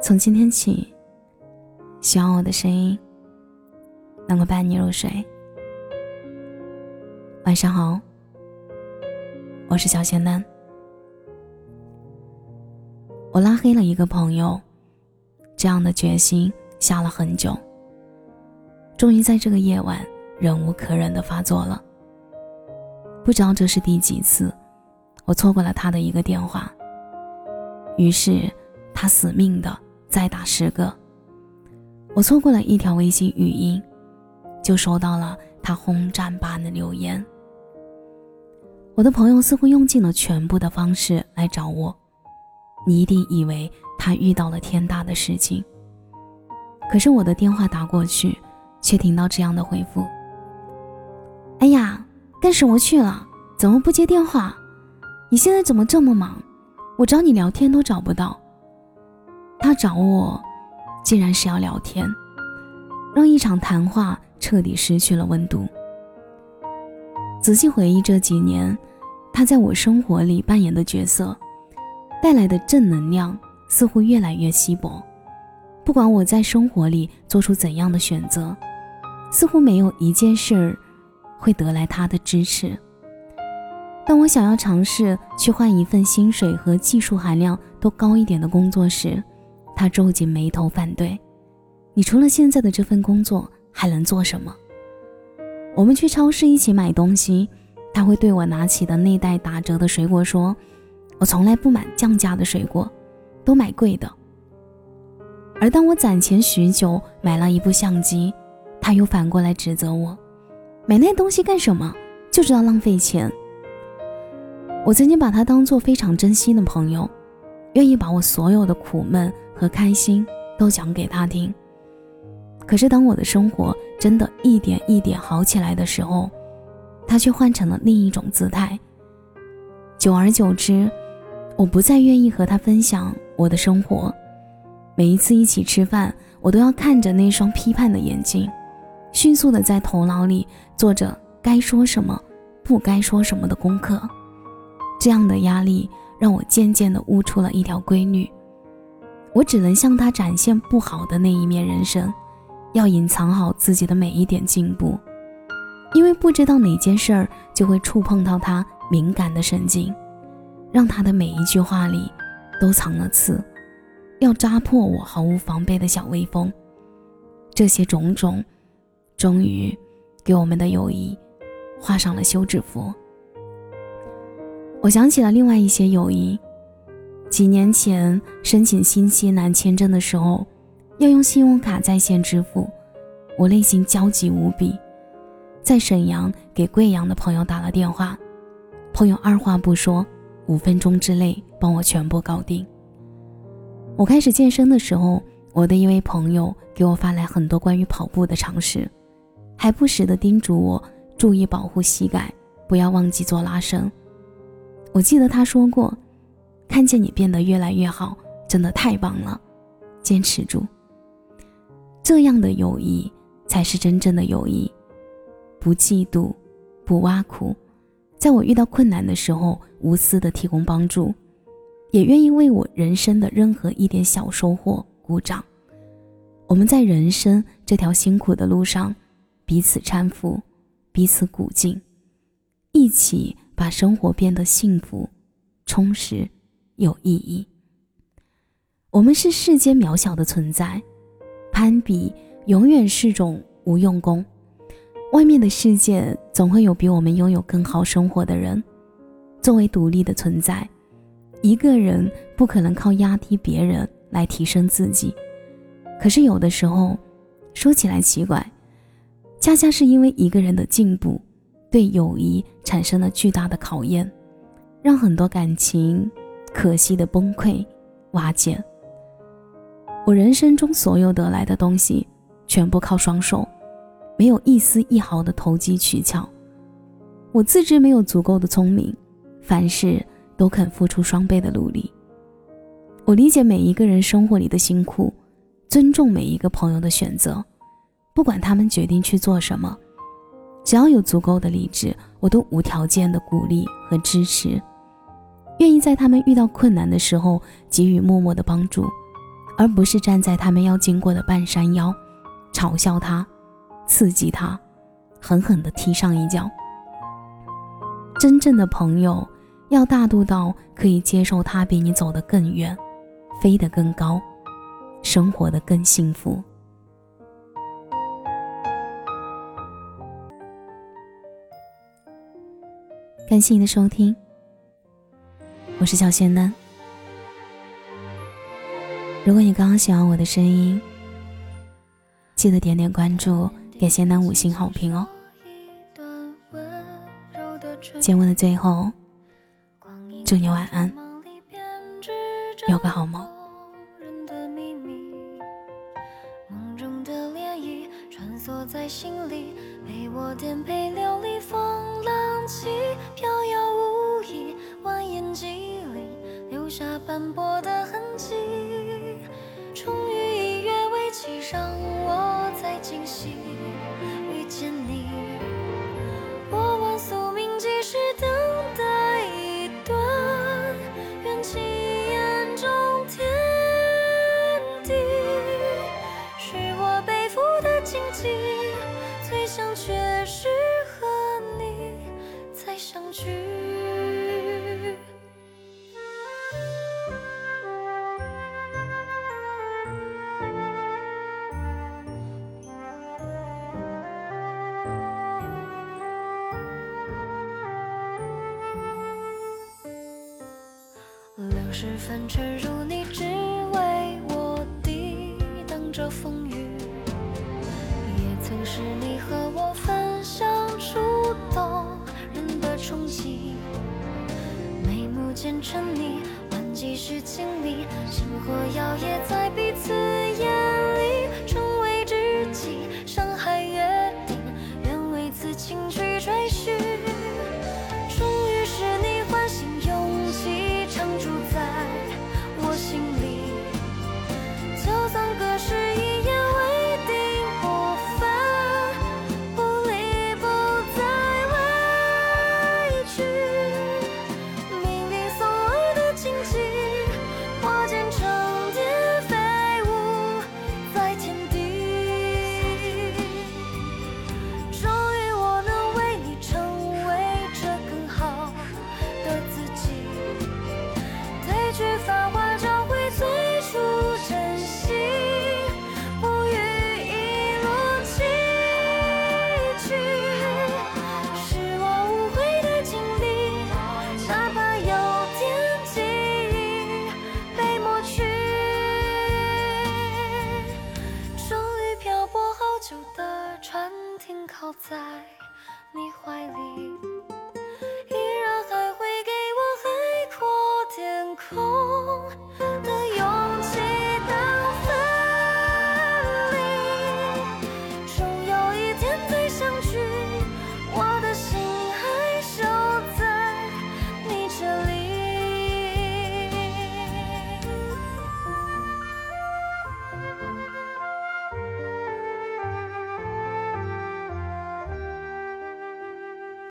从今天起，希望我的声音能够伴你入睡。晚上好，我是小仙丹。我拉黑了一个朋友，这样的决心下了很久，终于在这个夜晚忍无可忍的发作了。不知道这是第几次，我错过了他的一个电话，于是他死命的再打十个。我错过了一条微信语音，就收到了他轰炸般的留言。我的朋友似乎用尽了全部的方式来找我。你一定以为他遇到了天大的事情，可是我的电话打过去，却听到这样的回复：“哎呀，干什么去了？怎么不接电话？你现在怎么这么忙？我找你聊天都找不到。”他找我，竟然是要聊天，让一场谈话彻底失去了温度。仔细回忆这几年，他在我生活里扮演的角色。带来的正能量似乎越来越稀薄。不管我在生活里做出怎样的选择，似乎没有一件事儿会得来他的支持。当我想要尝试去换一份薪水和技术含量都高一点的工作时，他皱紧眉头反对。你除了现在的这份工作还能做什么？我们去超市一起买东西，他会对我拿起的那袋打折的水果说。我从来不买降价的水果，都买贵的。而当我攒钱许久买了一部相机，他又反过来指责我：买那东西干什么？就知道浪费钱。我曾经把他当做非常珍惜的朋友，愿意把我所有的苦闷和开心都讲给他听。可是当我的生活真的一点一点好起来的时候，他却换成了另一种姿态。久而久之。我不再愿意和他分享我的生活，每一次一起吃饭，我都要看着那双批判的眼睛，迅速的在头脑里做着该说什么、不该说什么的功课。这样的压力让我渐渐的悟出了一条规律：我只能向他展现不好的那一面人生，要隐藏好自己的每一点进步，因为不知道哪件事儿就会触碰到他敏感的神经。让他的每一句话里都藏了刺，要扎破我毫无防备的小微风。这些种种，终于给我们的友谊画上了休止符。我想起了另外一些友谊，几年前申请新西兰签证的时候，要用信用卡在线支付，我内心焦急无比，在沈阳给贵阳的朋友打了电话，朋友二话不说。五分钟之内帮我全部搞定。我开始健身的时候，我的一位朋友给我发来很多关于跑步的常识，还不时的叮嘱我注意保护膝盖，不要忘记做拉伸。我记得他说过：“看见你变得越来越好，真的太棒了，坚持住。”这样的友谊才是真正的友谊，不嫉妒，不挖苦。在我遇到困难的时候，无私的提供帮助，也愿意为我人生的任何一点小收获鼓掌。我们在人生这条辛苦的路上，彼此搀扶，彼此鼓劲，一起把生活变得幸福、充实、有意义。我们是世间渺小的存在，攀比永远是种无用功。外面的世界总会有比我们拥有更好生活的人。作为独立的存在，一个人不可能靠压低别人来提升自己。可是有的时候，说起来奇怪，恰恰是因为一个人的进步，对友谊产生了巨大的考验，让很多感情可惜的崩溃瓦解。我人生中所有得来的东西，全部靠双手。没有一丝一毫的投机取巧，我自知没有足够的聪明，凡事都肯付出双倍的努力。我理解每一个人生活里的辛苦，尊重每一个朋友的选择，不管他们决定去做什么，只要有足够的理智，我都无条件的鼓励和支持，愿意在他们遇到困难的时候给予默默的帮助，而不是站在他们要经过的半山腰，嘲笑他，刺激他，狠狠地踢上一脚。真正的朋友要大度到可以接受他比你走得更远，飞得更高，生活得更幸福。感谢你的收听，是小仙嫩。如果你刚刚喜欢我的声音，记得点点关注，给仙丹五星好评哦。节目的最后，祝你晚安，有个好梦。斑驳的是凡尘如你，只为我抵挡着风雨。也曾是你和我分享触动人的憧憬。眉目间沉溺，万几世经历，星火摇曳在彼此停靠在你怀里。